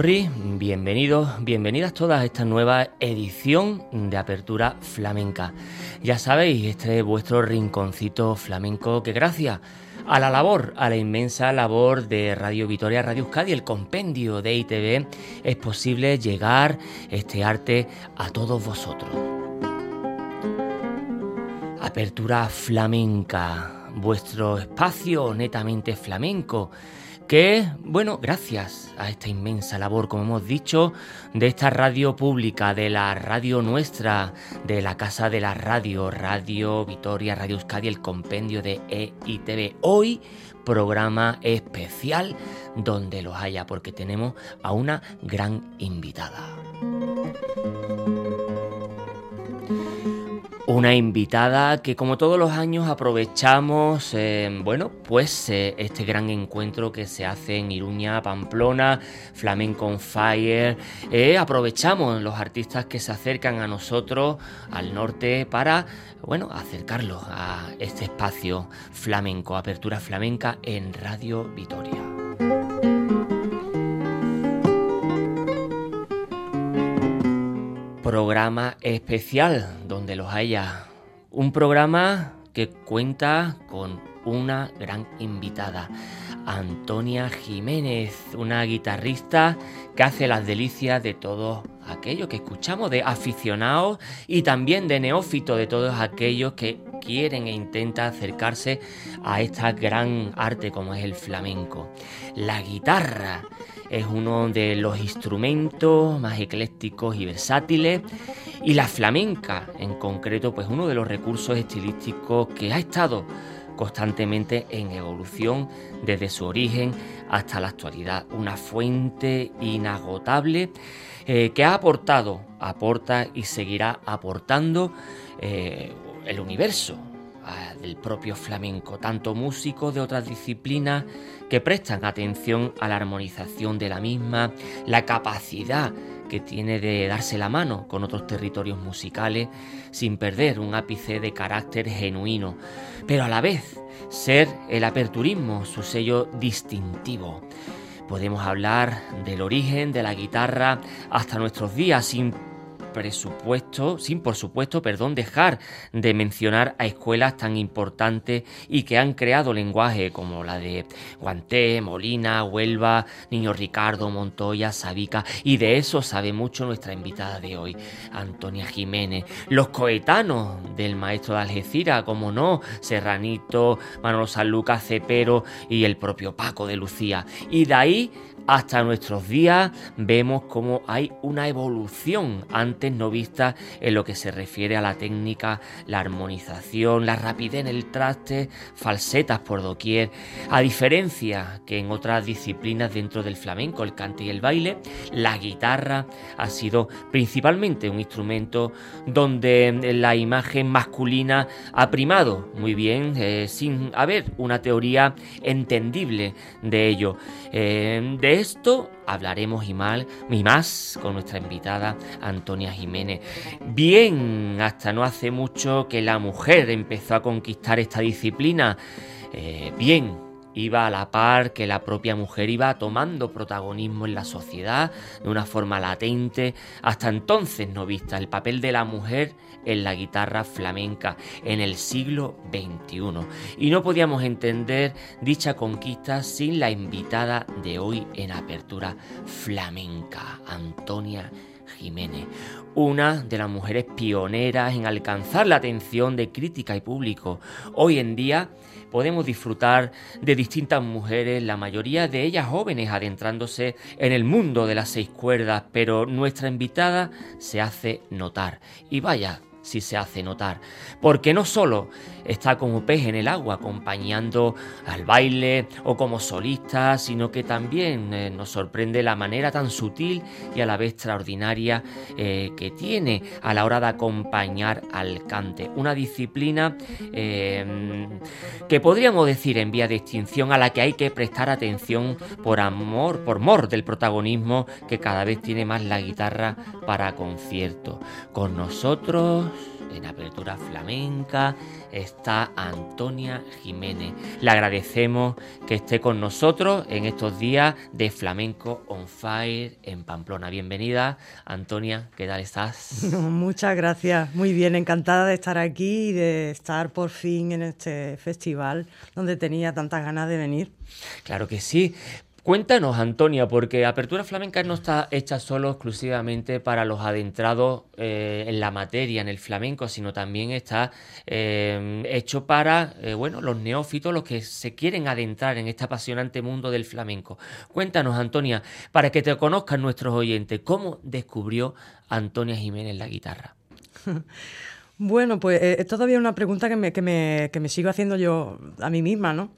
Bienvenidos, bienvenidas todas a esta nueva edición de Apertura Flamenca. Ya sabéis, este es vuestro rinconcito flamenco que gracias a la labor, a la inmensa labor de Radio Vitoria, Radio Euskadi, el compendio de ITV, es posible llegar este arte a todos vosotros. Apertura Flamenca, vuestro espacio netamente flamenco que, bueno, gracias a esta inmensa labor, como hemos dicho, de esta radio pública, de la radio nuestra, de la Casa de la Radio, Radio Vitoria, Radio Euskadi, el compendio de EITV. Hoy, programa especial donde los haya, porque tenemos a una gran invitada. Una invitada que como todos los años aprovechamos, eh, bueno, pues eh, este gran encuentro que se hace en Iruña, Pamplona, Flamenco on Fire. Eh, aprovechamos los artistas que se acercan a nosotros, al norte, para, bueno, acercarlos a este espacio flamenco, apertura flamenca en Radio Vitoria. Programa especial donde los haya. Un programa que cuenta con una gran invitada, Antonia Jiménez, una guitarrista que hace las delicias de todos aquellos que escuchamos, de aficionados y también de neófitos, de todos aquellos que quieren e intentan acercarse a esta gran arte como es el flamenco. La guitarra es uno de los instrumentos más eclécticos y versátiles. Y la flamenca en concreto pues uno de los recursos estilísticos que ha estado constantemente en evolución desde su origen hasta la actualidad, una fuente inagotable eh, que ha aportado, aporta y seguirá aportando eh, el universo del propio flamenco, tanto músicos de otras disciplinas que prestan atención a la armonización de la misma, la capacidad que tiene de darse la mano con otros territorios musicales sin perder un ápice de carácter genuino, pero a la vez ser el aperturismo su sello distintivo. Podemos hablar del origen de la guitarra hasta nuestros días sin presupuesto, sin por supuesto, perdón, dejar de mencionar a escuelas tan importantes y que han creado lenguaje como la de Guanté, Molina, Huelva, Niño Ricardo, Montoya, Sabica, y de eso sabe mucho nuestra invitada de hoy, Antonia Jiménez. Los coetanos del maestro de Algeciras, como no, Serranito, Manolo Sanluca, Cepero y el propio Paco de Lucía. Y de ahí hasta nuestros días vemos cómo hay una evolución antes no vista en lo que se refiere a la técnica, la armonización, la rapidez en el traste, falsetas por doquier, a diferencia que en otras disciplinas dentro del flamenco, el cante y el baile, la guitarra ha sido principalmente un instrumento donde la imagen masculina ha primado muy bien, eh, sin haber una teoría entendible de ello. Eh, de esto hablaremos y, y más con nuestra invitada Antonia Jiménez. Bien, hasta no hace mucho que la mujer empezó a conquistar esta disciplina. Eh, bien, iba a la par que la propia mujer iba tomando protagonismo en la sociedad de una forma latente, hasta entonces no vista, el papel de la mujer en la guitarra flamenca en el siglo XXI. Y no podíamos entender dicha conquista sin la invitada de hoy en apertura flamenca, Antonia Jiménez, una de las mujeres pioneras en alcanzar la atención de crítica y público. Hoy en día podemos disfrutar de distintas mujeres, la mayoría de ellas jóvenes, adentrándose en el mundo de las seis cuerdas, pero nuestra invitada se hace notar. Y vaya, si se hace notar, porque no solo está como pez en el agua acompañando al baile o como solista, sino que también eh, nos sorprende la manera tan sutil y a la vez extraordinaria eh, que tiene a la hora de acompañar al cante. Una disciplina em, que podríamos decir en vía de extinción a la que hay que prestar atención por amor, por mor del protagonismo que cada vez tiene más la guitarra para concierto. Con nosotros en Apertura Flamenca está Antonia Jiménez. Le agradecemos que esté con nosotros en estos días de Flamenco on Fire en Pamplona. Bienvenida, Antonia, ¿qué tal estás? Muchas gracias, muy bien, encantada de estar aquí y de estar por fin en este festival donde tenía tantas ganas de venir. Claro que sí. Cuéntanos, Antonia, porque Apertura Flamenca no está hecha solo exclusivamente para los adentrados eh, en la materia, en el flamenco, sino también está eh, hecho para eh, bueno, los neófitos, los que se quieren adentrar en este apasionante mundo del flamenco. Cuéntanos, Antonia, para que te conozcan nuestros oyentes, ¿cómo descubrió Antonia Jiménez la guitarra? Bueno, pues es todavía una pregunta que me, que, me, que me sigo haciendo yo a mí misma, ¿no?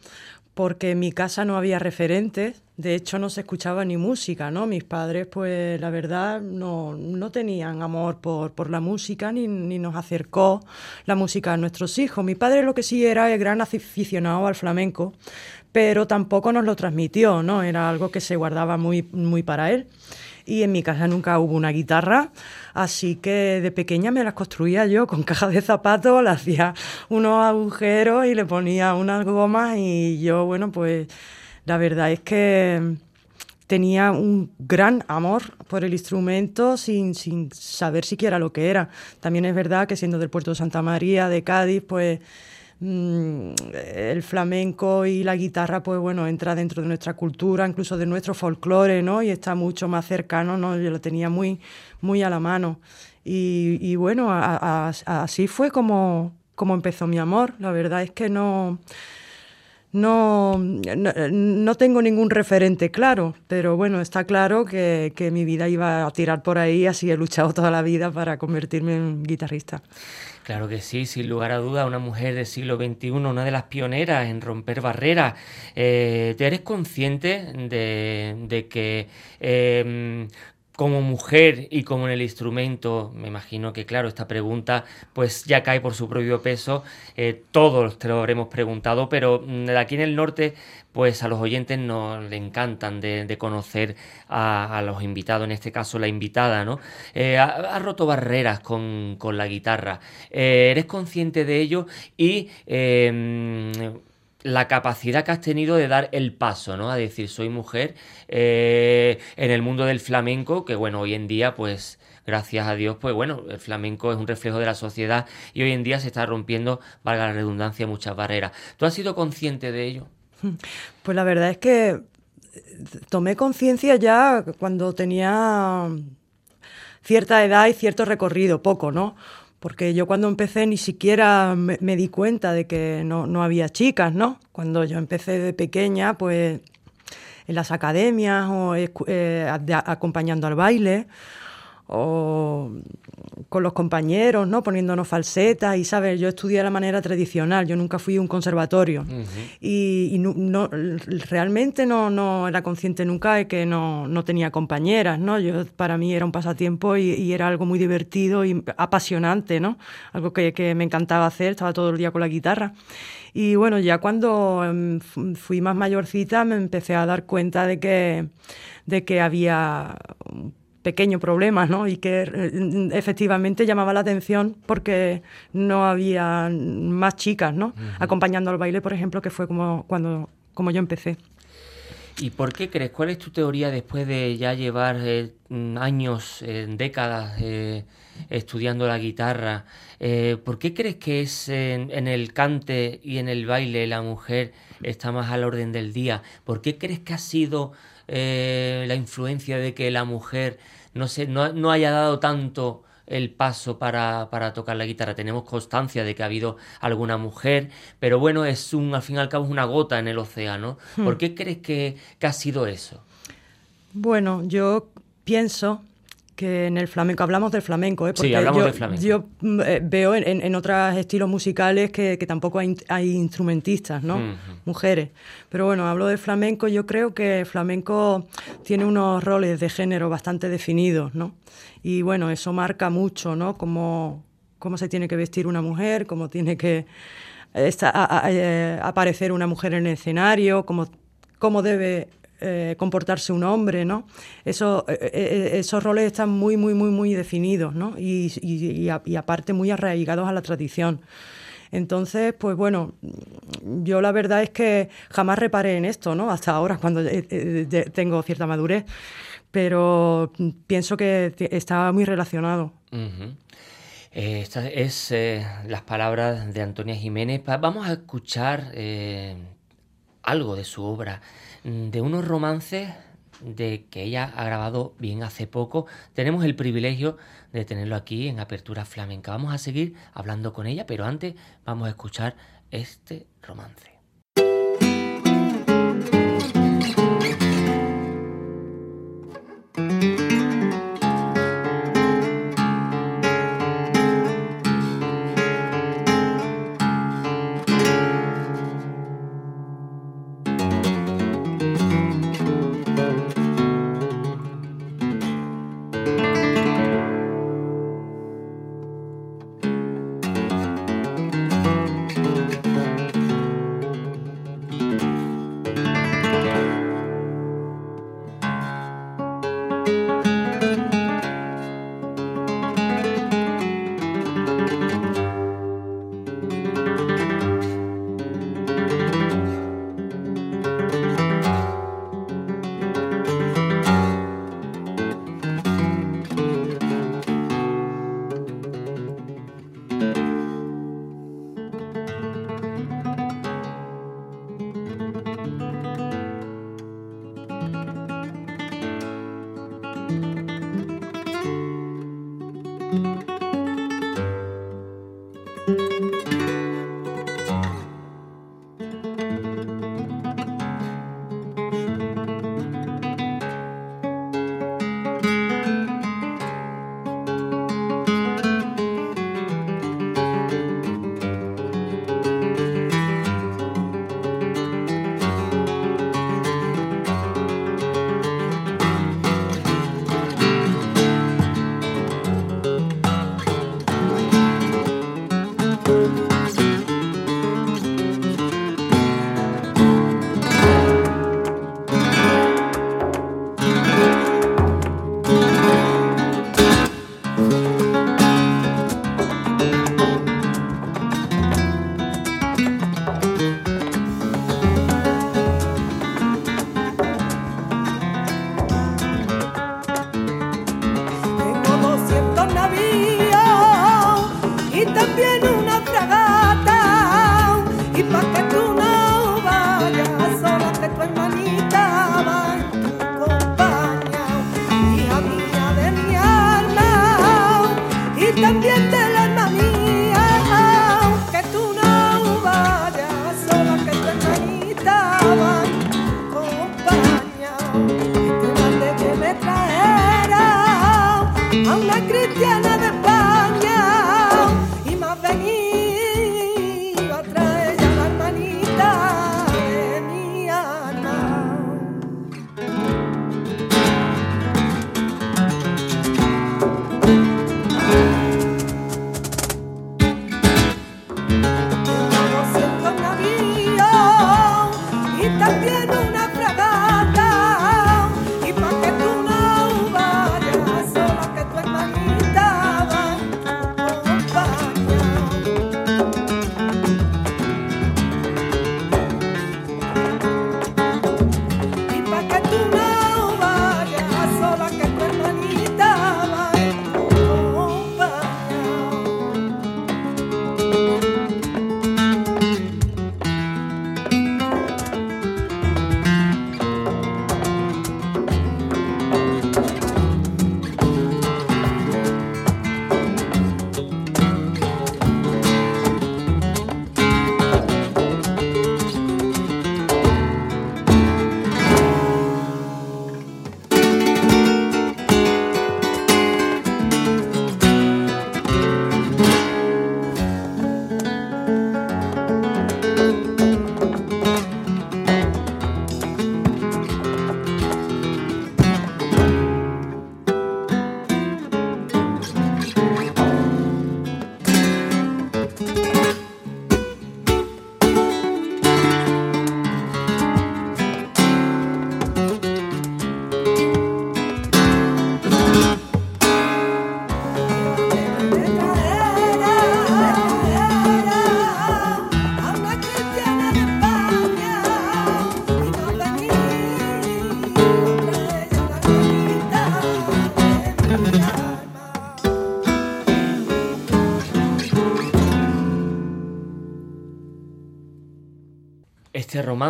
Porque en mi casa no había referentes, de hecho no se escuchaba ni música, ¿no? Mis padres, pues la verdad, no, no tenían amor por, por la música ni, ni, nos acercó la música a nuestros hijos. Mi padre lo que sí era el gran aficionado al flamenco, pero tampoco nos lo transmitió, ¿no? Era algo que se guardaba muy, muy para él y en mi casa nunca hubo una guitarra, así que de pequeña me las construía yo con cajas de zapatos, le hacía unos agujeros y le ponía unas gomas y yo, bueno, pues la verdad es que tenía un gran amor por el instrumento sin, sin saber siquiera lo que era. También es verdad que siendo del puerto de Santa María, de Cádiz, pues Mm, el flamenco y la guitarra, pues bueno, entra dentro de nuestra cultura, incluso de nuestro folclore, ¿no? Y está mucho más cercano, ¿no? Yo lo tenía muy, muy a la mano. Y, bueno, así fue como, como empezó mi amor. La verdad es que no, no, no, tengo ningún referente claro, pero bueno, está claro que, que mi vida iba a tirar por ahí, así he luchado toda la vida para convertirme en guitarrista. Claro que sí, sin lugar a duda, una mujer del siglo XXI, una de las pioneras en romper barreras. Eh, ¿Te eres consciente de, que eh, como mujer y como en el instrumento, me imagino que claro, esta pregunta pues ya cae por su propio peso, eh, todos te lo habremos preguntado, pero mm, aquí en el norte pues a los oyentes nos le encantan de, conocer a, los invitados, en este caso la invitada, ¿no? Eh, ha, roto barreras con, la guitarra, eh, ¿eres consciente de ello? Y la capacidad que has tenido de dar el paso, ¿no? A decir, soy mujer eh, en el mundo del flamenco, que bueno, hoy en día, pues, gracias a Dios, pues bueno, el flamenco es un reflejo de la sociedad y hoy en día se está rompiendo, valga la redundancia, muchas barreras. ¿Tú has sido consciente de ello? Pues la verdad es que tomé conciencia ya cuando tenía cierta edad y cierto recorrido, poco, ¿no? Porque yo cuando empecé ni siquiera me, di cuenta de que no, no, había chicas, ¿no? Cuando yo empecé de pequeña, pues en las academias o eh, acompañando al baile, o con los compañeros, ¿no? Poniéndonos falsetas y, ¿sabes? Yo estudié de la manera tradicional, yo nunca fui a un conservatorio y, no, realmente no, no era consciente nunca de que no, no, tenía compañeras, ¿no? Yo, para mí era un pasatiempo y, era algo muy divertido y apasionante, ¿no? Algo que, que me encantaba hacer, estaba todo el día con la guitarra. Y bueno, ya cuando em, fui más mayorcita me empecé a dar cuenta de que, de que había pequeño problema, ¿no? Y que eh, efectivamente llamaba la atención porque no había más chicas, ¿no? Acompañando al baile, por ejemplo, que fue como cuando como yo empecé. ¿Y por qué crees? ¿Cuál es tu teoría después de ya llevar eh, mm, años, décadas eh, estudiando la guitarra? ¿Por qué crees que es en, el cante y en el baile la mujer está más al orden del día? ¿Por qué crees que ha sido la influencia de que la mujer no, se, no haya dado tanto el paso para, tocar la guitarra. Tenemos constancia de que ha habido alguna mujer, pero bueno, es un, al fin y al cabo, es una gota en el océano. Hmm. ¿Por qué crees que, ha sido eso? Bueno, yo pienso que en el flamenco, hablamos del flamenco, ¿eh? Porque sí, hablamos yo, del flamenco. Yo mm, eh, veo en, otros estilos musicales que, tampoco hay, instrumentistas, ¿no? Mujeres. Pero bueno, hablo del flamenco, yo creo que el flamenco tiene unos roles de género bastante definidos, ¿no? Y bueno, eso marca mucho, ¿no? Cómo, cómo se tiene que vestir una mujer, cómo tiene que eh, aparecer una mujer en el escenario, cómo, cómo debe eh, comportarse un hombre, ¿no? Eso, eh, esos roles están muy, muy, muy, muy definidos, ¿no? Y, aparte muy arraigados a la tradición. Entonces, pues bueno, yo la verdad es que jamás reparé en esto, ¿no? Hasta ahora, cuando tengo cierta madurez pero pienso que está muy relacionado. Eh, estas es eh, las palabras de Antonia Jiménez. vamos a escuchar eh, algo de su obra, de unos romances de que ella ha grabado bien hace poco. Tenemos el privilegio de tenerlo aquí en Apertura Flamenca. Vamos a seguir hablando con ella, pero antes vamos a escuchar este romance.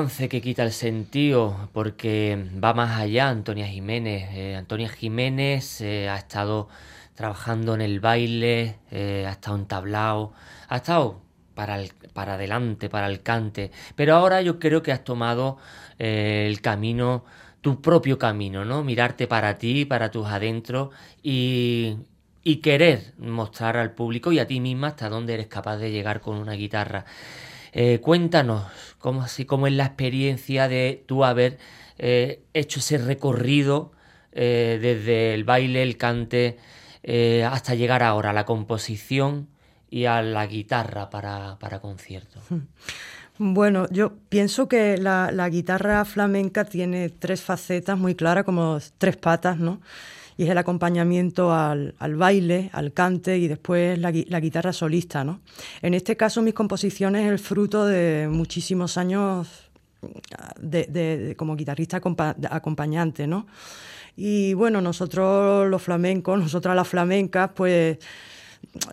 Que quita el sentido, porque va más allá Antonia Jiménez. Eh, Antonia Jiménez eh, ha estado trabajando en el baile, eh, ha estado tablao, ha estado para, para adelante, para el cante, pero ahora yo creo que has tomado el camino, tu propio camino, ¿no? Mirarte para ti, para tus adentros y, y querer mostrar al público y a ti misma hasta dónde eres capaz de llegar con una guitarra. Eh, cuéntanos cómo, así, cómo es la experiencia de tú haber eh, hecho ese recorrido eh, desde el baile, el cante, hasta llegar ahora a la composición y a la guitarra para, para conciertos. Bueno, yo pienso que la, la guitarra flamenca tiene tres facetas muy claras, como tres patas, ¿no? Y es el acompañamiento al, baile, al cante y después la, guitarra solista. ¿no? En este caso mis composiciones es el fruto de muchísimos años de, como guitarrista acompañante. ¿no? Y bueno, nosotros los flamencos, nosotras las flamencas, pues...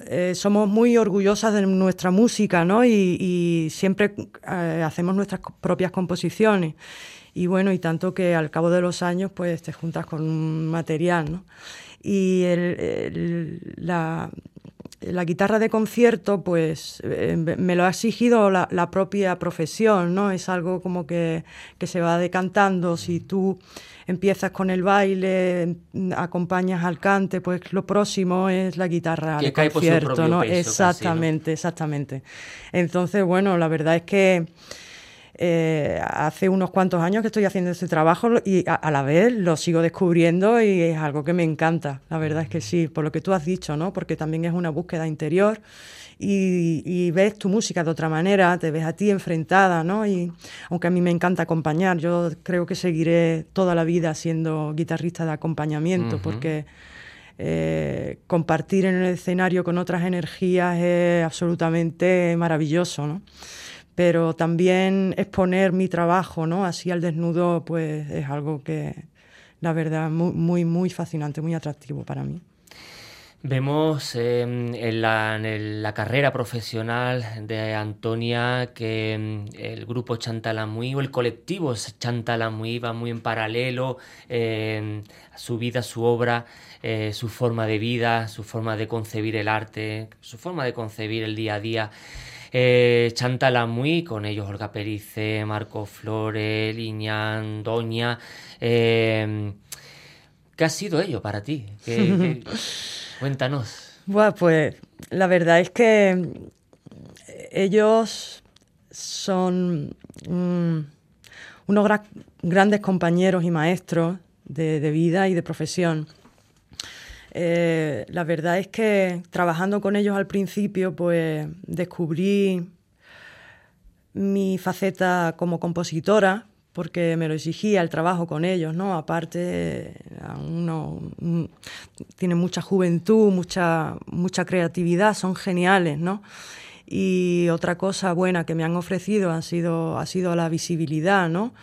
Eh, somos muy orgullosas de nuestra música, ¿no? Y, siempre eh, hacemos nuestras propias composiciones y bueno, y tanto que al cabo de los años pues te juntas con un material, ¿no? Y la, guitarra de concierto, pues eh, me lo ha exigido la, propia profesión, ¿no? Es algo como que, se va decantando. Si tú empiezas con el baile, acompañas al cante, pues lo próximo es la guitarra de concierto, ¿no? exactamente, exactamente. Entonces, bueno, la verdad es que eh, hace unos cuantos años que estoy haciendo este trabajo y a, la vez lo sigo descubriendo y es algo que me encanta. La verdad es que sí, por lo que tú has dicho, ¿no? Porque también es una búsqueda interior y, ves tu música de otra manera, te ves a ti enfrentada, ¿no? Y aunque a mí me encanta acompañar, yo creo que seguiré toda la vida siendo guitarrista de acompañamiento porque... Eh, compartir en el escenario con otras energías es absolutamente maravilloso, ¿no? Pero también exponer mi trabajo ¿no? así al desnudo pues es algo que la verdad muy muy, fascinante, muy atractivo para mí. Vemos em, en, la, carrera profesional de Antonia que em, el grupo Chantalamuí o el colectivo Chantalamuí va muy en paralelo, em, su vida, su obra, eh, su forma de vida, su forma de concebir el arte, su forma de concebir el día a día. Eh, Chantal con ellos Olga Perice, Marco Flores, Liñán, Doña. Eh, ¿Qué ha sido ello para ti? cuéntanos. Bueno, pues la verdad es que ellos son unos grandes compañeros y maestros de vida y de profesión. Eh, la verdad es que trabajando con ellos al principio, pues descubrí mi faceta como compositora, porque me lo exigía el trabajo con ellos, ¿no? Aparte, uno, tiene mucha juventud, mucha, mucha creatividad, son geniales, ¿no? Y otra cosa buena que me han ofrecido sido, ha sido la visibilidad, ¿no?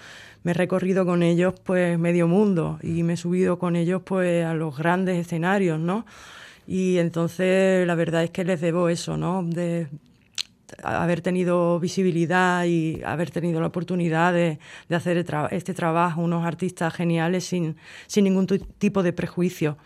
Me he recorrido con ellos pues medio mundo y me he subido con ellos pues a los grandes escenarios, ¿no? Y entonces la verdad es que les debo eso, ¿no? De haber tenido visibilidad y haber tenido la oportunidad de, hacer este trabajo, unos artistas geniales sin, sin ningún tipo de prejuicio.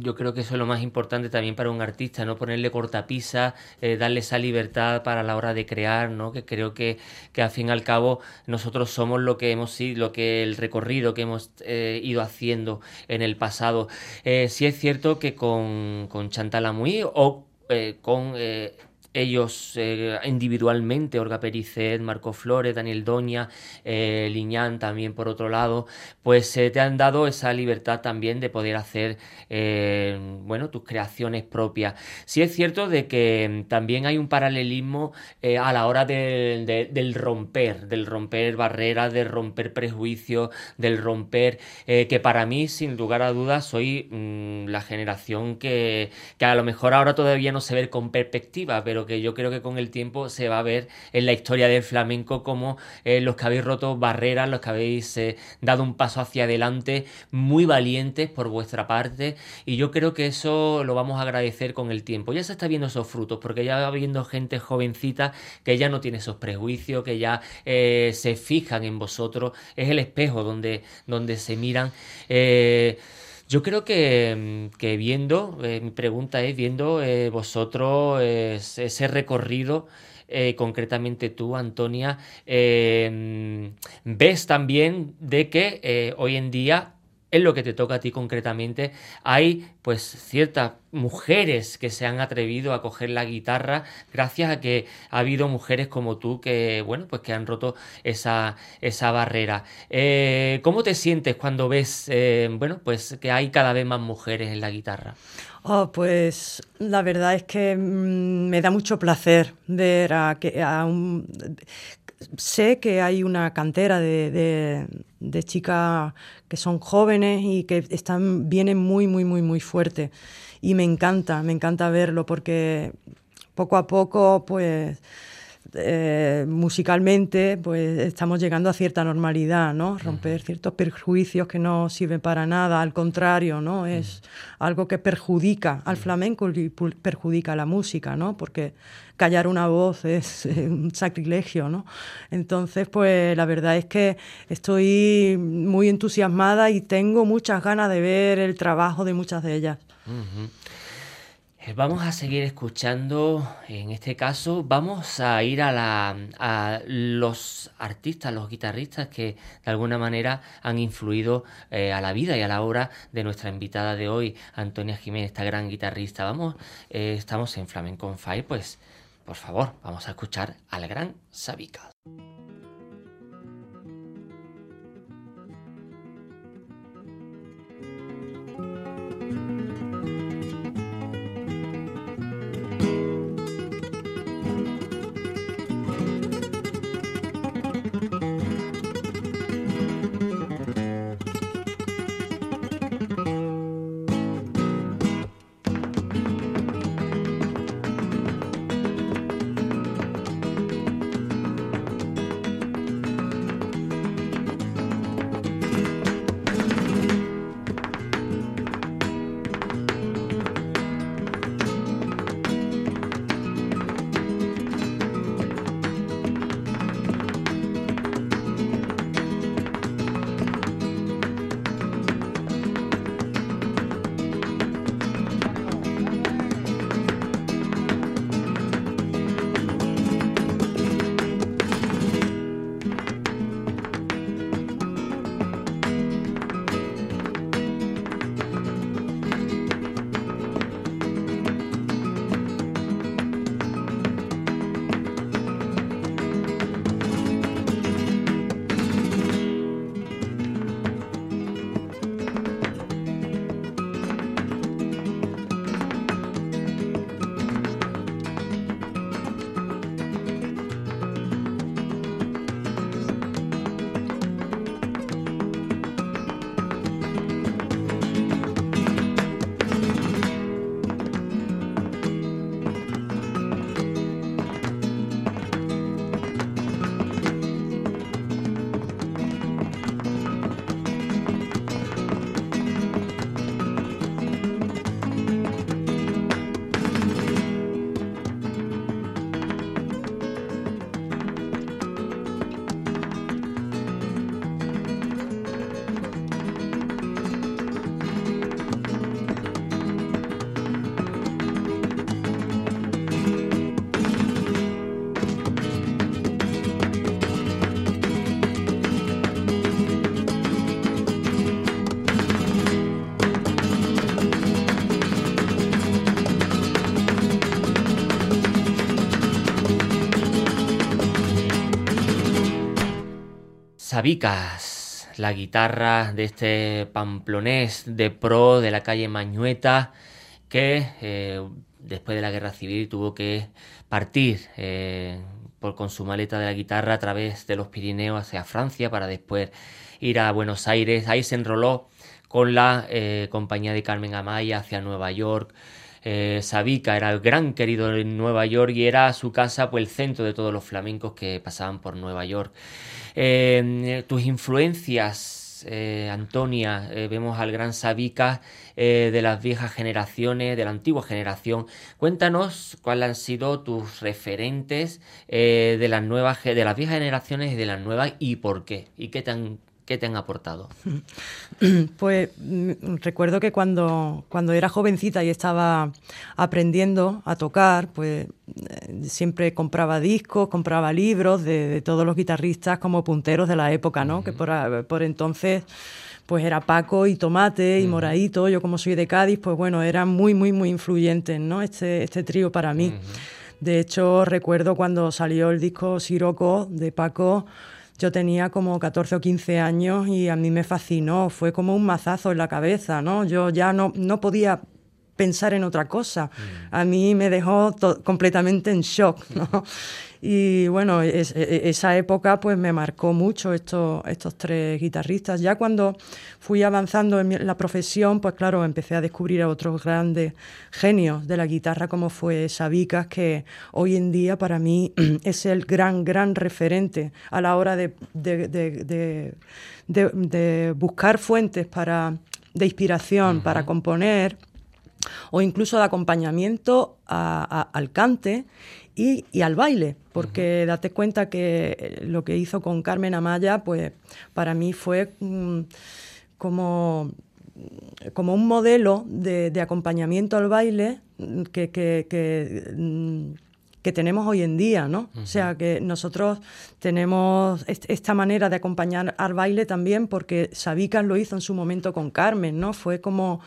Yo creo que eso es lo más importante también para un artista, no ponerle cortapisa, eh, darle esa libertad para la hora de crear, ¿no? Que creo que, que al fin y al cabo nosotros somos lo que hemos sido, lo que el recorrido que hemos eh, ido haciendo en el pasado. Eh, sí es cierto que con, con Chantal Amuy o con ellos eh, individualmente, Olga Pericet, Marco Flores, Daniel Doña, eh, Liñán también por otro lado, pues eh, te han dado esa libertad también de poder hacer, bueno, tus creaciones propias. Sí es cierto de que también hay un paralelismo a la hora del romper, del romper barreras, del romper prejuicios, del romper, que para mí, sin lugar a dudas, soy mm, la generación que, que a lo mejor ahora todavía no se ve con perspectiva, pero que yo creo que con el tiempo se va a ver en la historia del flamenco como eh, los que habéis roto barreras, los que habéis eh, dado un paso hacia adelante, muy valientes por vuestra parte, y yo creo que eso lo vamos a agradecer con el tiempo. Ya se está viendo esos frutos, porque ya va viendo gente jovencita que ya no tiene esos prejuicios, que ya se fijan en vosotros, es el espejo donde, donde se miran. Yo creo que, mm, viendo, eh, mi pregunta es, viendo eh, vosotros ese recorrido, eh, concretamente tú, Antonia, mm, ves también de que hoy en día es lo que te toca a ti concretamente, hay pues ciertas mujeres que se han atrevido a coger la guitarra gracias a que ha habido mujeres como tú que, bueno, pues que han roto esa, esa barrera. Eh, ¿Cómo te sientes cuando ves, eh, bueno, pues que hay cada vez más mujeres en la guitarra? Oh, pues la verdad es que mm, me da mucho placer ver a, que, a un, sé que hay una cantera de, chicas que son jóvenes y que están, vienen muy, muy, muy, muy fuerte. Y me encanta, me encanta verlo porque poco a poco, pues eh, musicalmente pues estamos llegando a cierta normalidad, ¿no? Romper ciertos perjuicios que no sirven para nada, al contrario, ¿no? Es algo que perjudica al flamenco y perjudica a la música, ¿no? Porque callar una voz es un sacrilegio, ¿no? Entonces, pues la verdad es que estoy muy entusiasmada y tengo muchas ganas de ver el trabajo de muchas de ellas. Vamos a seguir escuchando, en este caso, vamos a ir a, la, a los artistas, los guitarristas que de alguna manera han influido eh, a la vida y a la obra de nuestra invitada de hoy, Antonia Jiménez, esta gran guitarrista. Vamos, eh, estamos en Flamenco Fire, pues por favor, vamos a escuchar al gran Sabica. Sabicas, la guitarra de este pamplonés de pro de la calle Mañueta, que eh, después de la guerra civil tuvo que partir eh, por, con su maleta de la guitarra a través de los Pirineos hacia Francia para después ir a Buenos Aires. Ahí se enroló con la eh, compañía de Carmen Amaya hacia Nueva York. Eh, Sabica era el gran querido en Nueva York y era su casa pues el centro de todos los flamencos que pasaban por Nueva York. Eh, tus influencias eh, Antonia, vemos al gran Sabica de las viejas generaciones, de la antigua generación. Cuéntanos cuáles han sido tus referentes de las nuevas, de las viejas generaciones y de las nuevas y por qué, y qué te han ¿Qué te han aportado? Pues mm, recuerdo que cuando, cuando era jovencita y estaba aprendiendo a tocar, pues eh, siempre compraba discos, compraba libros de, todos los guitarristas como punteros de la época, ¿no? Que por, entonces pues era Paco y Tomate y Moraito, yo como soy de Cádiz, pues bueno, eran muy, muy, muy influyentes, ¿no? Este, este trío para mí. De hecho, recuerdo cuando salió el disco Siroco de Paco, yo tenía como 14 o 15 años y a mí me fascinó, fue como un mazazo en la cabeza, ¿no? Yo ya no, no podía pensar en otra cosa. Mm. A mí me dejó completamente en shock, ¿no? Y bueno, e, e, esa época pues me marcó mucho estos, estos tres guitarristas. Ya cuando fui avanzando en la profesión, pues claro, empecé a descubrir a otros grandes genios de la guitarra como fue Sabicas, que hoy en día para mí es el gran, gran referente a la hora de, de, buscar fuentes para, de inspiración para componer o incluso de acompañamiento al cante y, al baile, porque date cuenta que lo que hizo con Carmen Amaya, pues para mí fue mm, como, como un modelo de, acompañamiento al baile que, que, tenemos hoy en día, ¿no? O sea, que nosotros tenemos esta manera de acompañar al baile también porque Sabicas lo hizo en su momento con Carmen, ¿no? Fue como,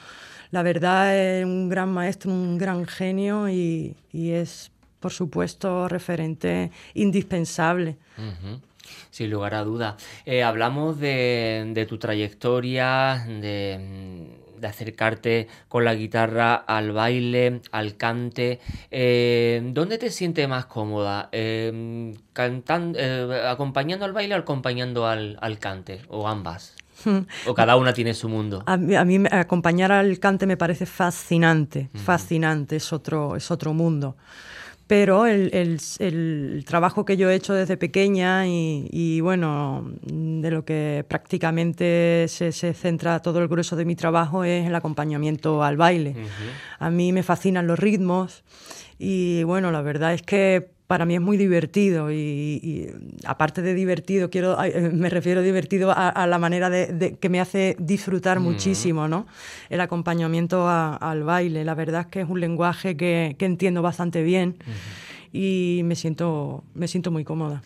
la verdad, es un gran maestro, un gran genio y, y es por supuesto, referente indispensable. Sin lugar a duda. Eh, hablamos de, tu trayectoria, de, acercarte con la guitarra al baile, al cante. Eh, ¿Dónde te sientes más cómoda? Eh, cantando, ¿Acompañando al baile o acompañando al, cante? ¿O ambas? ¿O cada una tiene su mundo? A, mí acompañar al cante me parece fascinante, fascinante, es otro, es otro mundo pero el, el, trabajo que yo he hecho desde pequeña y, bueno, de lo que prácticamente se, se, centra todo el grueso de mi trabajo es el acompañamiento al baile. A mí me fascinan los ritmos y bueno, la verdad es que para mí es muy divertido y, aparte de divertido, quiero, eh, me refiero divertido a, la manera de, que me hace disfrutar muchísimo, ¿no? El acompañamiento al baile. La verdad es que es un lenguaje que, entiendo bastante bien y me siento, me siento muy cómoda.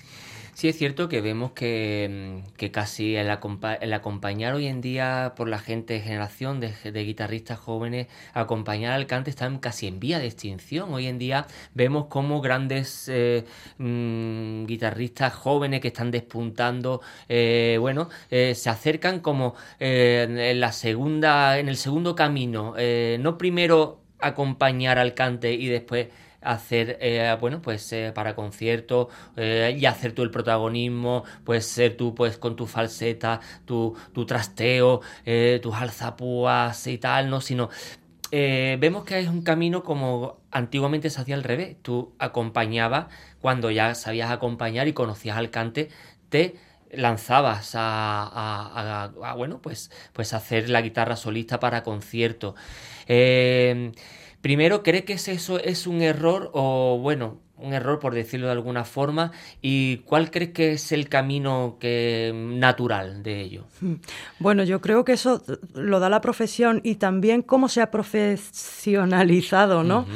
Sí es cierto que vemos que, mm, casi el, acompañar hoy en día por la gente generación de, guitarristas jóvenes, acompañar al cante están casi en vía de extinción. Hoy en día vemos como grandes eh, mm, guitarristas jóvenes que están despuntando, eh, bueno, eh, se acercan como en la segunda, en el segundo camino, no primero acompañar al cante y después hacer, eh, bueno, pues eh, para conciertos eh, y hacer tú el protagonismo, pues ser tú pues con tu falseta, tu, tu trasteo, tus alzapúas y tal, ¿no? Sino vemos que es un camino como antiguamente se hacía al revés. Tú acompañabas, cuando ya sabías acompañar y conocías al cante, te lanzabas a, a, bueno pues pues hacer la guitarra solista para conciertos Primero, ¿cree que eso es un error o, bueno, un error por decirlo de alguna forma? ¿Y cuál cree que es el camino que, natural de ello? Bueno, yo creo que eso lo da la profesión y también cómo se ha profesionalizado, ¿no?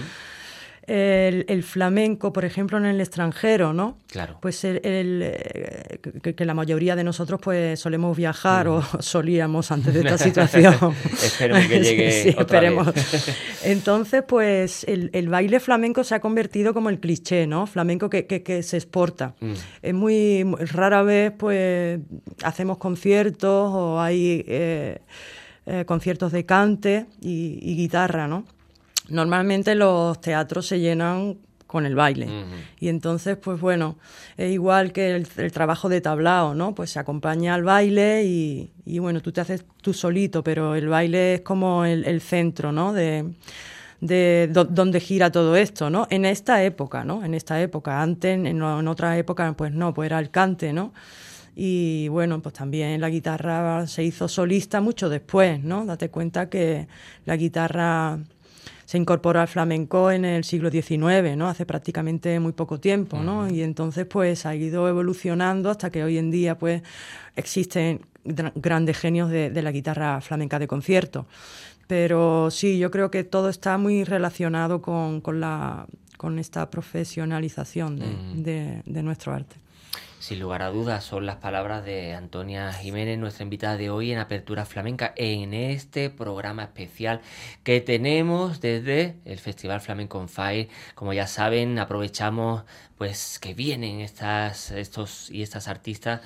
El, flamenco, por ejemplo, en el extranjero, ¿no? Claro. Pues el, eh, que, la mayoría de nosotros pues solemos viajar o solíamos antes de esta situación. esperemos que llegue esperemos. Entonces, pues el, baile flamenco se ha convertido como el cliché, ¿no? Flamenco que, se exporta. Mm. Es muy, rara vez, pues hacemos conciertos o hay eh, eh, conciertos de cante y guitarra, ¿no? Normalmente los teatros se llenan con el baile. Y entonces, pues bueno, es igual que el, trabajo de tablao, ¿no? Pues se acompaña al baile y, y, bueno, tú te haces tú solito, pero el baile es como el, centro, ¿no? De, de dónde gira todo esto, ¿no? En esta época, ¿no? En esta época. Antes, en, en otra época, pues no, pues era el cante, ¿no? Y bueno, pues también la guitarra se hizo solista mucho después, ¿no? Date cuenta que la guitarra se incorporó al flamenco en el siglo XIX, ¿no? Hace prácticamente muy poco tiempo, ¿no? Y entonces pues ha ido evolucionando hasta que hoy en día pues existen grandes genios de, la guitarra flamenca de concierto. Pero sí, yo creo que todo está muy relacionado con, la, con esta profesionalización de nuestro arte. Sin lugar a dudas, son las palabras de Antonia Jiménez, nuestra invitada de hoy en Apertura Flamenca, en este programa especial que tenemos desde el Festival Flamenco on. Como ya saben, aprovechamos pues que vienen estas, estos y estas artistas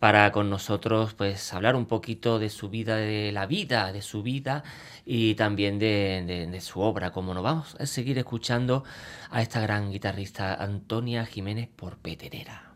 para con nosotros pues hablar un poquito de su vida, de la vida, de su vida y también de, de su obra. Como nos vamos a seguir escuchando a esta gran guitarrista Antonia Jiménez por Petenera.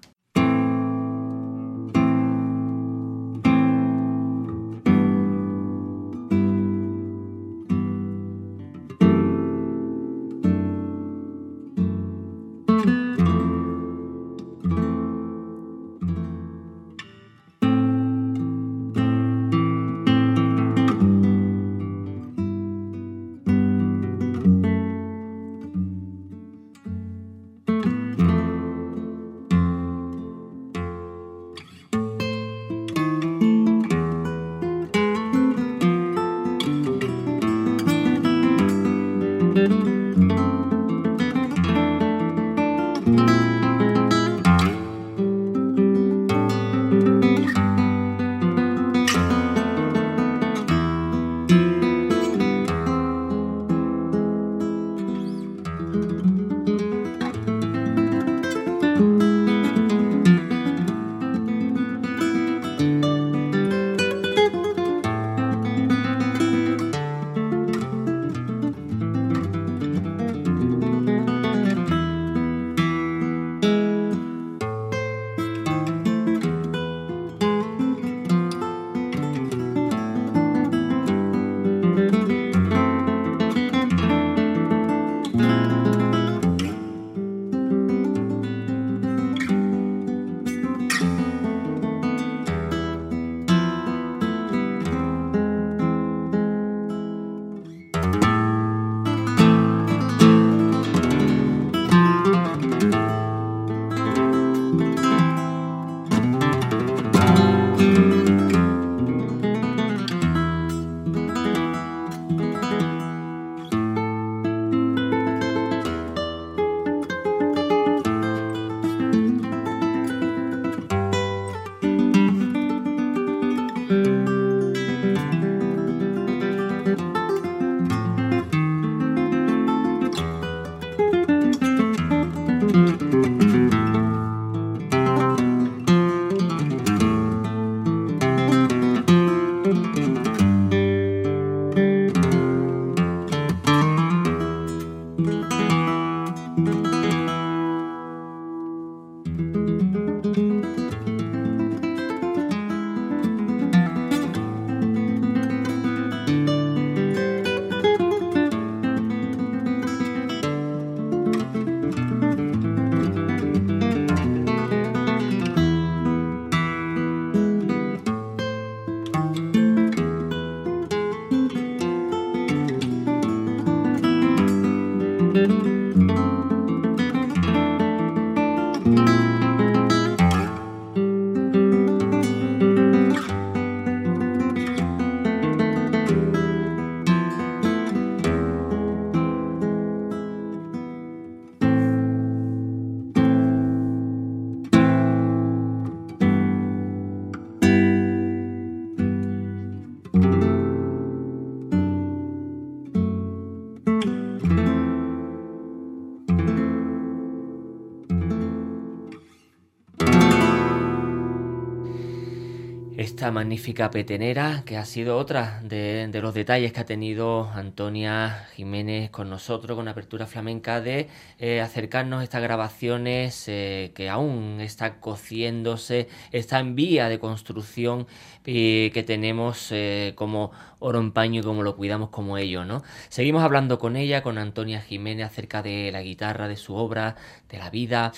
Magnífica petenera, que ha sido otra de, los detalles que ha tenido Antonia Jiménez con nosotros, con Apertura Flamenca, de eh, acercarnos a estas grabaciones eh, que aún está cociéndose, está en vía de construcción y que tenemos eh, como oro en paño y como lo cuidamos como ellos, ¿no? Seguimos hablando con ella, con Antonia Jiménez, acerca de la guitarra, de su obra, de la vida.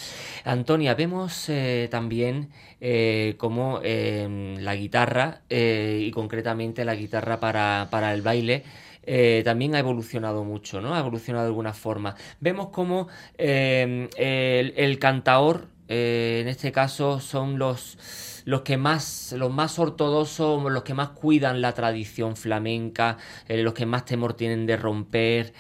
Antonia, vemos también eh, como em, la guitarra eh, y concretamente la guitarra para, el baile. Eh, también ha evolucionado mucho, ¿no? Ha evolucionado de alguna forma. Vemos como em, el, el, cantaor, en este caso, son los, los que más, los más ortodoxos, los que más cuidan la tradición flamenca, los que más temor tienen de romper.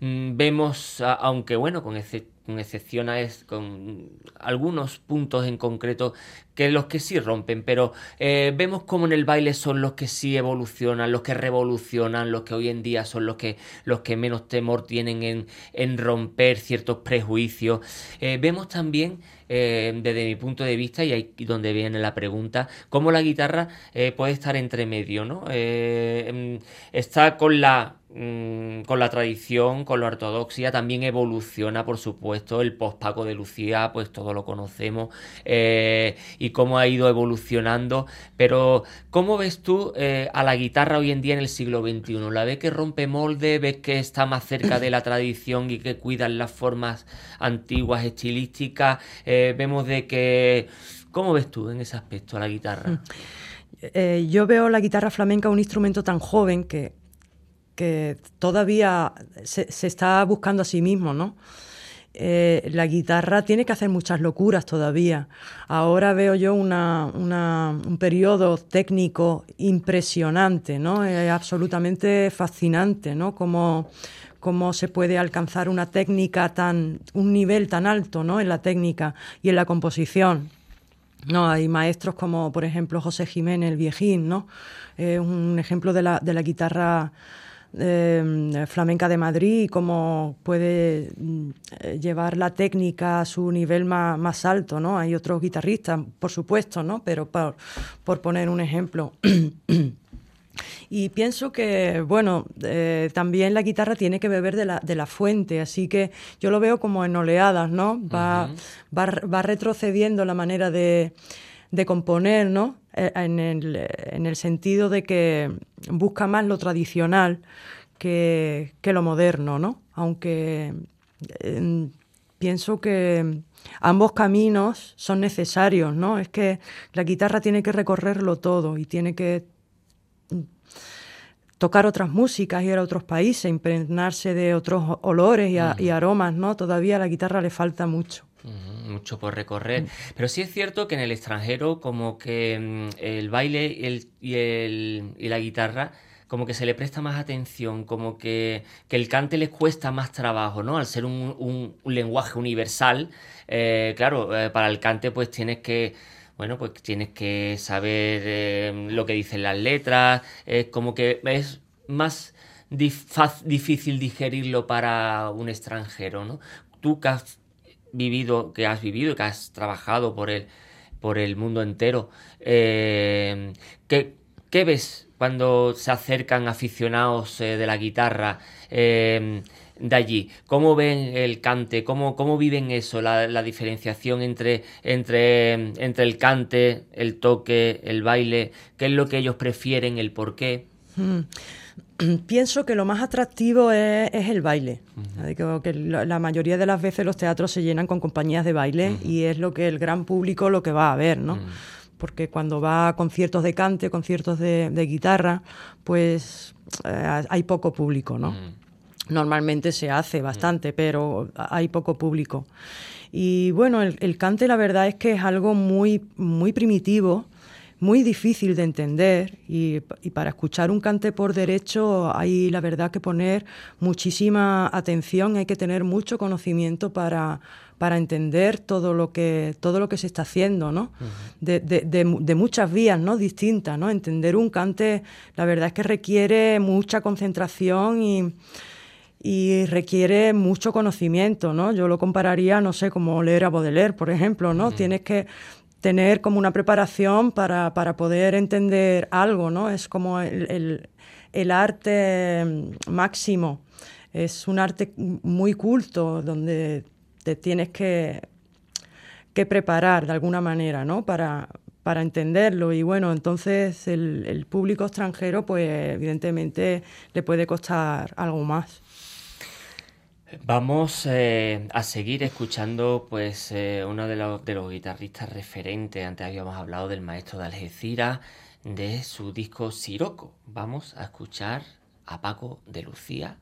Mm, vemos, aunque bueno, con excepciones, con algunos puntos en concreto que los que sí rompen, pero eh, vemos como en el baile son los que sí evolucionan, los que revolucionan, los que hoy en día son los que, los que menos temor tienen en, en romper ciertos prejuicios. Eh, vemos también, eh, desde mi punto de vista, y ahí donde viene la pregunta, cómo la guitarra puede estar entre medio, ¿no? Mm, está con la Mm, con la tradición, con la ortodoxia, también evoluciona, por supuesto, el post-Paco de Lucía, pues todo lo conocemos, eh, y cómo ha ido evolucionando, pero ¿cómo ves tú eh, a la guitarra hoy en día en el siglo XXI? ¿La ves que rompe molde, ves que está más cerca de la tradición y que cuidan las formas antiguas, estilísticas? Eh, vemos de que... ¿Cómo ves tú en ese aspecto a la guitarra? Mm. yo veo la guitarra flamenca un instrumento tan joven que que todavía se, está buscando a sí mismo, ¿no? Eh, la guitarra tiene que hacer muchas locuras todavía. Ahora veo yo un periodo técnico impresionante, ¿no? Absolutamente fascinante, ¿no? Cómo, cómo se puede alcanzar una técnica tan, un nivel tan alto, ¿no? En la técnica y en la composición. No, hay maestros como, por ejemplo, José Jiménez, el viejín, ¿no? Es un ejemplo de la, de la guitarra Em, flamenca de Madrid y cómo puede mm, llevar la técnica a su nivel más, alto, ¿no? Hay otros guitarristas, por supuesto, ¿no? Pero por, por poner un ejemplo. Y pienso que, bueno, eh, también la guitarra tiene que beber de la, de la, fuente, así que yo lo veo como en oleadas, ¿no? Va, va, va retrocediendo la manera de, de componer, ¿no? Eh, en el, sentido de que busca más lo tradicional que, lo moderno, ¿no? Aunque pienso que ambos caminos son necesarios, ¿no? Es que la guitarra tiene que recorrerlo todo y tiene que tocar otras músicas, ir a otros países, impregnarse de otros olores y, y aromas, ¿no? Todavía a la guitarra le falta mucho mucho por recorrer. Pero sí es cierto que en el extranjero como que mm, el baile y, el, y la guitarra como que se le presta más atención, como que, el cante les cuesta más trabajo, ¿no? Al ser un, lenguaje universal, eh, claro, eh, para el cante pues tienes que bueno, pues tienes que saber eh, lo que dicen las letras, es como que es más difícil digerirlo para un extranjero, ¿no? Tú que vivido, que has vivido y que has trabajado por el, por el mundo entero, eh, ¿qué, ves cuando se acercan aficionados eh, de la guitarra eh, de allí? ¿Cómo ven el cante? ¿Cómo, cómo viven eso, la, diferenciación entre, entre, entre el cante, el toque, el baile? ¿Qué es lo que ellos prefieren, el por qué? Hmm. pienso que lo más atractivo es, el baile. que la, mayoría de las veces los teatros se llenan con compañías de baile y es lo que el gran público lo que va a ver, ¿no? Porque cuando va a conciertos de cante, conciertos de, guitarra, pues eh, hay poco público, ¿no? Normalmente se hace bastante, pero hay poco público. Y bueno, el, el, cante la verdad es que es algo muy, muy primitivo muy difícil de entender y, para escuchar un cante por derecho hay la verdad que poner muchísima atención, hay que tener mucho conocimiento para, para entender todo lo que todo lo que se está haciendo, ¿no? de, de, de, muchas vías, ¿no? Distintas, ¿no? Entender un cante, la verdad es que requiere mucha concentración y, y requiere mucho conocimiento, ¿no? Yo lo compararía, no sé, como leer a Baudelaire, por ejemplo, ¿no? Tienes que tener como una preparación para, poder entender algo, ¿no? Es como el, arte máximo. Es un arte muy culto donde te tienes que, que preparar de alguna manera, ¿no? Para, para entenderlo. Y bueno, entonces el, público extranjero, pues evidentemente le puede costar algo más. Vamos eh, a seguir escuchando pues eh, uno de los, de los guitarristas referentes. Antes habíamos hablado del maestro de Algeciras, de su disco Siroco. Vamos a escuchar a Paco de Lucía.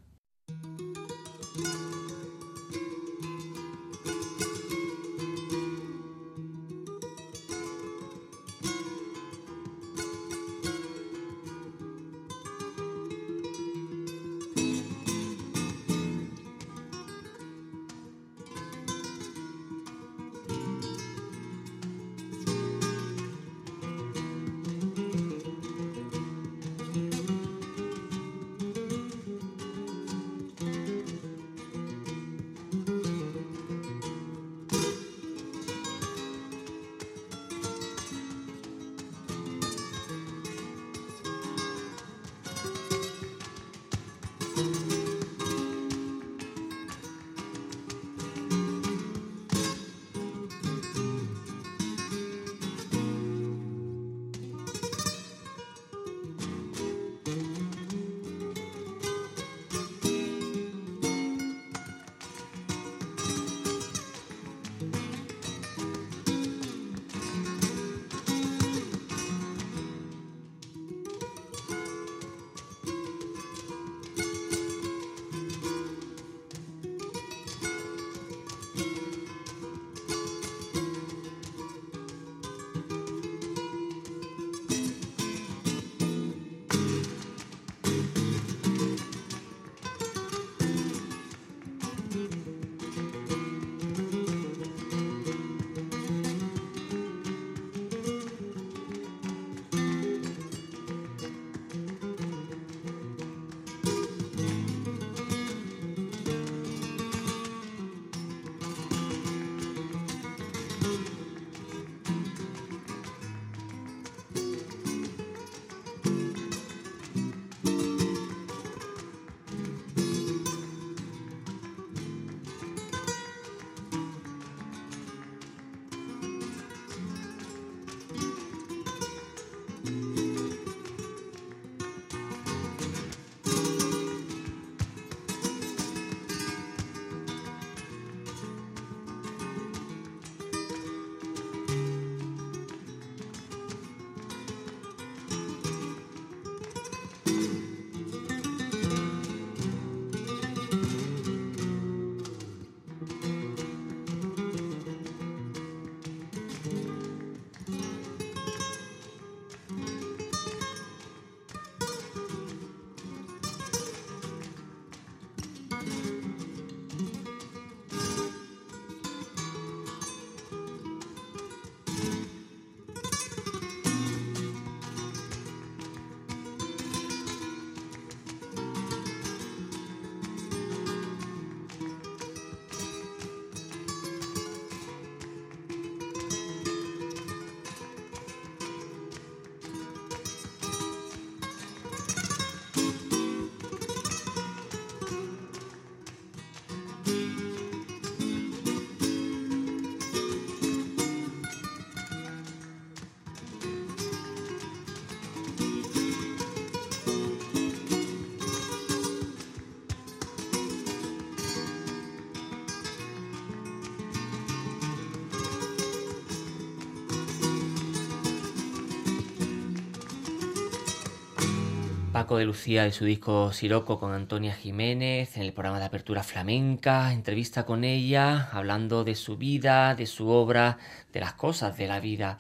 Paco de Lucía de su disco Siroco con Antonia Jiménez en el programa de Apertura Flamenca, entrevista con ella, hablando de su vida, de su obra, de las cosas de la vida.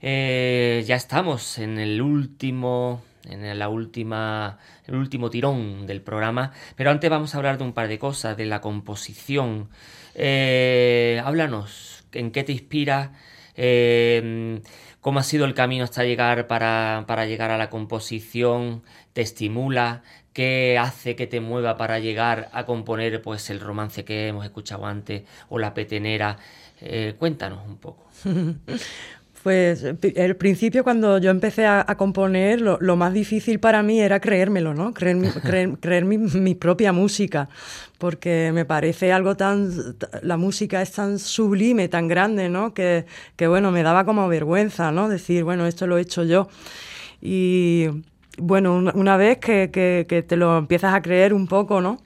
Eh, ya estamos en el último, en la última, el último tirón del programa, pero antes vamos a hablar de un par de cosas, de la composición. Eh, háblanos, ¿en qué te inspira? Eh, cómo ha sido el camino hasta llegar para, para, llegar a la composición, te estimula, qué hace que te mueva para llegar a componer pues el romance que hemos escuchado antes o la petenera. Eh, cuéntanos un poco. Pues el principio cuando yo empecé a, componer, lo, más difícil para mí era creérmelo, ¿no? Creer, mi, creer, mi, propia música, porque me parece algo tan... La música es tan sublime, tan grande, ¿no? Que, que bueno, me daba como vergüenza, ¿no? Decir, bueno, esto lo he hecho yo. Y bueno, una, vez que, que te lo empiezas a creer un poco, ¿no?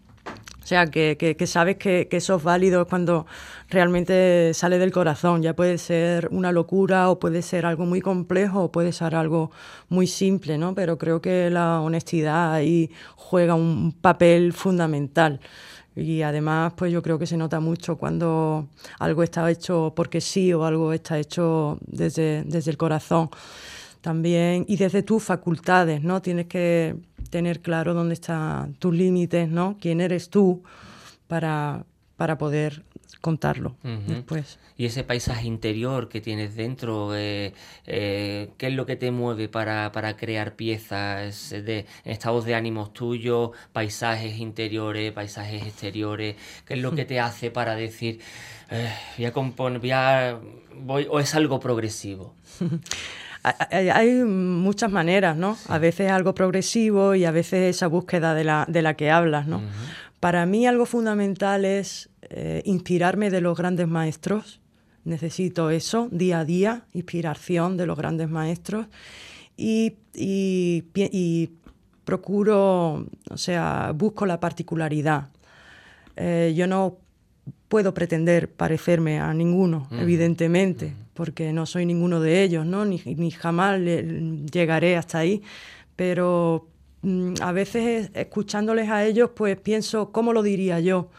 O sea, que, que, sabes que, que, eso es válido cuando realmente sale del corazón. Ya puede ser una locura o puede ser algo muy complejo o puede ser algo muy simple, ¿no? Pero creo que la honestidad ahí juega un papel fundamental. Y además, pues yo creo que se nota mucho cuando algo está hecho porque sí o algo está hecho desde, desde el corazón. También, y desde tus facultades, ¿no? Tienes que tener claro dónde están tus límites, ¿no? Quién eres tú para, para poder contarlo después. Y ese paisaje interior que tienes dentro, eh, eh, ¿qué es lo que te mueve para, para crear piezas de estados de ánimos tuyos, paisajes interiores, paisajes exteriores? ¿Qué es lo que te hace para decir, eh, voy a componer, voy, o es algo progresivo? Hay muchas maneras, ¿no? A veces algo progresivo y a veces esa búsqueda de la, de la que hablas, ¿no? Para mí algo fundamental es eh, inspirarme de los grandes maestros. Necesito eso día a día, inspiración de los grandes maestros. Y, y, procuro, o sea, busco la particularidad. Eh, yo no puedo pretender parecerme a ninguno, evidentemente porque no soy ninguno de ellos, ¿no? ni, ni jamás llegaré hasta ahí, pero mm, a veces escuchándoles a ellos, pues pienso, ¿cómo lo diría yo?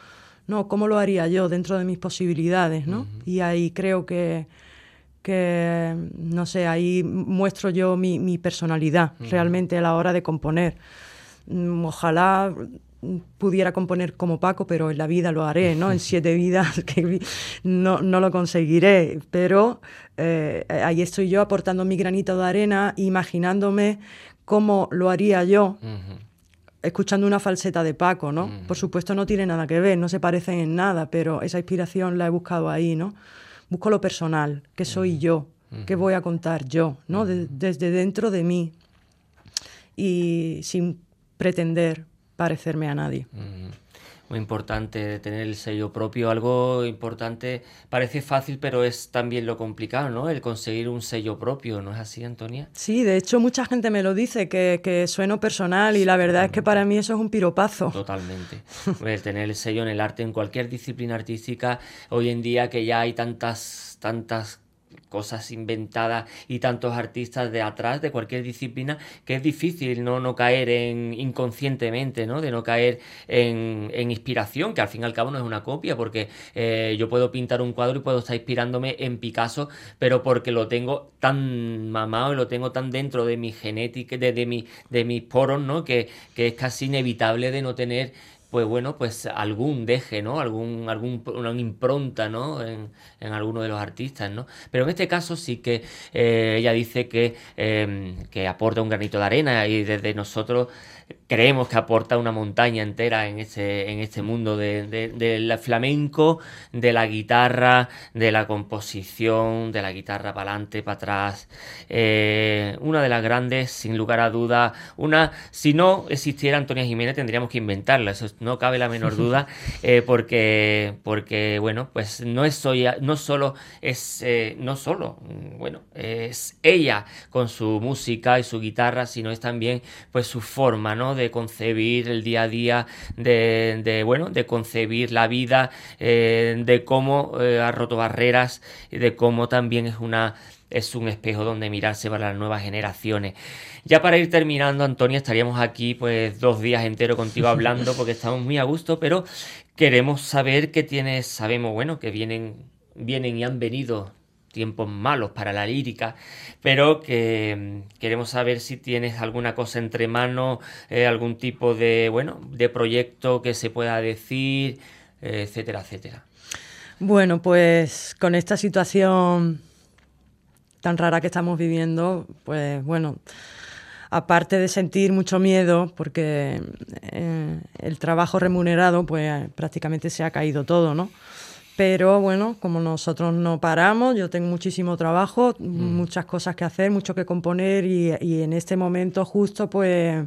¿No? ¿Cómo lo haría yo dentro de mis posibilidades? ¿no? Y ahí creo que, que, no sé, ahí muestro yo mi, personalidad realmente a la hora de componer. Mm, ojalá pudiera componer como Paco, pero en la vida lo haré, ¿no? En siete vidas que no, no lo conseguiré, pero eh, ahí estoy yo aportando mi granito de arena, imaginándome cómo lo haría yo. Escuchando una falseta de Paco, ¿no? Por supuesto no tiene nada que ver, no se parecen en nada, pero esa inspiración la he buscado ahí, ¿no? Busco lo personal, qué soy yo, qué voy a contar yo, ¿no? desde dentro de mí y sin pretender parecerme a nadie. Muy importante tener el sello propio, algo importante, parece fácil, pero es también lo complicado, ¿no? El conseguir un sello propio, ¿no es así, Antonia? Sí, de hecho mucha gente me lo dice, que, que sueno personal y la verdad es que para mí eso es un piropazo. Totalmente. el tener el sello en el arte, en cualquier disciplina artística, hoy en día que ya hay tantas, tantas cosas inventadas y tantos artistas de atrás de cualquier disciplina que es difícil no, no caer en inconscientemente, ¿no? De no caer en, inspiración, que al fin y al cabo no es una copia, porque eh, yo puedo pintar un cuadro y puedo estar inspirándome en Picasso, pero porque lo tengo tan mamado y lo tengo tan dentro de mi genética, de, de, mi, de mis poros, ¿no? Que, que es casi inevitable de no tener pues bueno, pues algún deje, ¿no? Algún, algún, una impronta, ¿no? En, en alguno de los artistas, ¿no? Pero en este caso sí que eh, ella dice que, eh, que aporta un granito de arena y desde nosotros creemos que aporta una montaña entera en este, en este mundo del de, flamenco, de la guitarra, de la composición, de la guitarra para adelante, para atrás. Eh, una de las grandes, sin lugar a duda. Una, si no existiera Antonia Jiménez, tendríamos que inventarla, eso no cabe la menor duda, eh, porque, porque, bueno, pues no es no solo es, eh, no solo, bueno, es ella con su música y su guitarra, sino es también, pues, su forma, ¿no? De concebir el día a día, de, bueno, de concebir la vida, eh, de cómo eh, ha roto barreras y de cómo también es una es un espejo donde mirarse para las nuevas generaciones. Ya para ir terminando, Antonio, estaríamos aquí pues dos días enteros contigo hablando porque estamos muy a gusto, pero queremos saber qué tienes, sabemos, bueno, que vienen, vienen y han venido tiempos malos para la lírica, pero que mm, queremos saber si tienes alguna cosa entre manos, eh, algún tipo de, bueno, de proyecto que se pueda decir, eh, etcétera, etcétera. Bueno, pues con esta situación tan rara que estamos viviendo, pues bueno, aparte de sentir mucho miedo, porque eh, el trabajo remunerado, pues prácticamente se ha caído todo, ¿no? Pero bueno, como nosotros no paramos, yo tengo muchísimo trabajo, mm. muchas cosas que hacer, mucho que componer y, y en este momento justo pues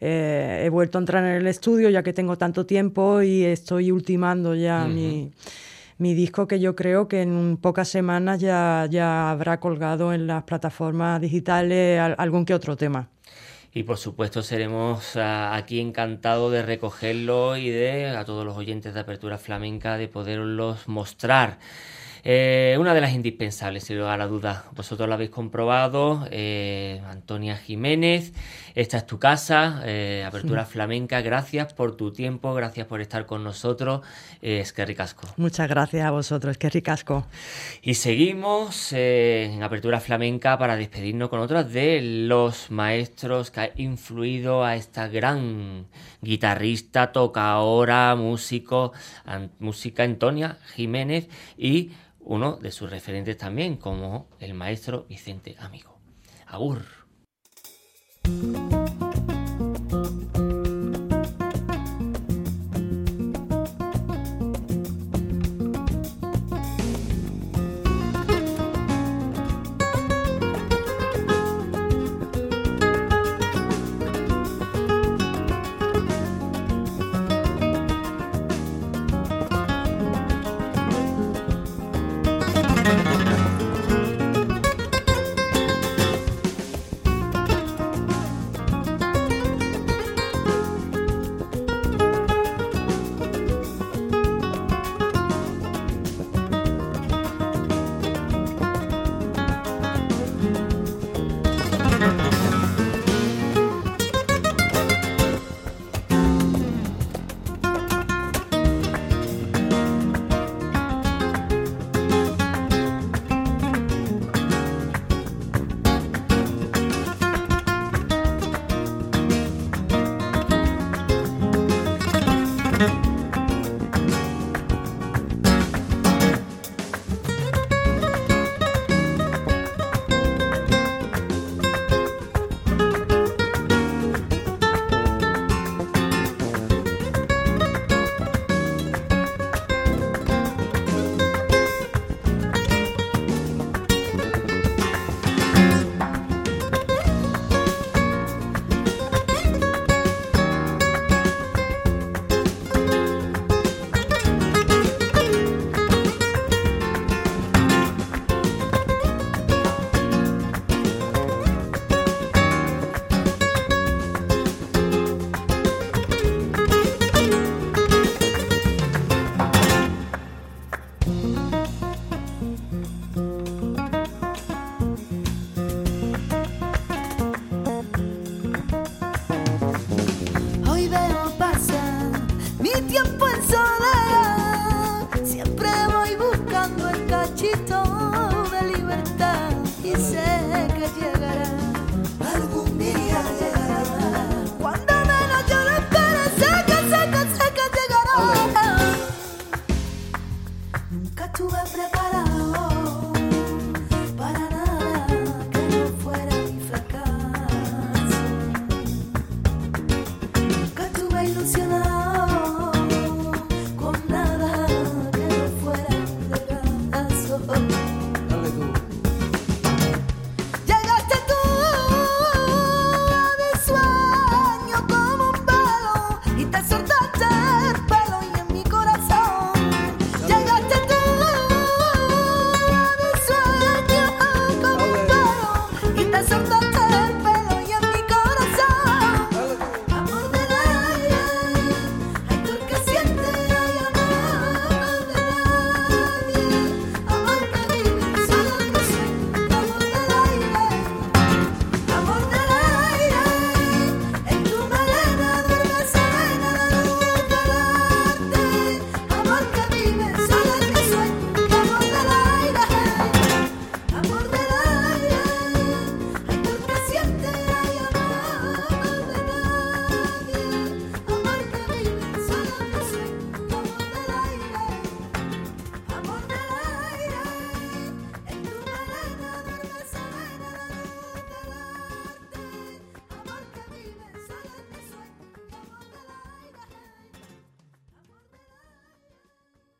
eh, he vuelto a entrar en el estudio ya que tengo tanto tiempo y estoy ultimando ya mi, mi, disco que yo creo que en pocas semanas ya, ya habrá colgado en las plataformas digitales algún que otro tema. Y por supuesto seremos ah, aquí encantados de recogerlo y de a todos los oyentes de Apertura Flamenca de poderlos mostrar. Eh, una de las indispensables, sin lugar a duda. Vosotros lo habéis comprobado. Eh, Antonia Jiménez, esta es tu casa, eh, Apertura Flamenca. Gracias por tu tiempo, gracias por estar con nosotros. es que ricasco. Muchas gracias a vosotros, es que ricasco. Y seguimos en Apertura Flamenca para despedirnos con otros de los maestros que ha influido a esta gran guitarrista, toca ahora, músico, música Antonia Jiménez y uno de sus referentes también, como el maestro Vicente Amigo. Agur. Nunca tuve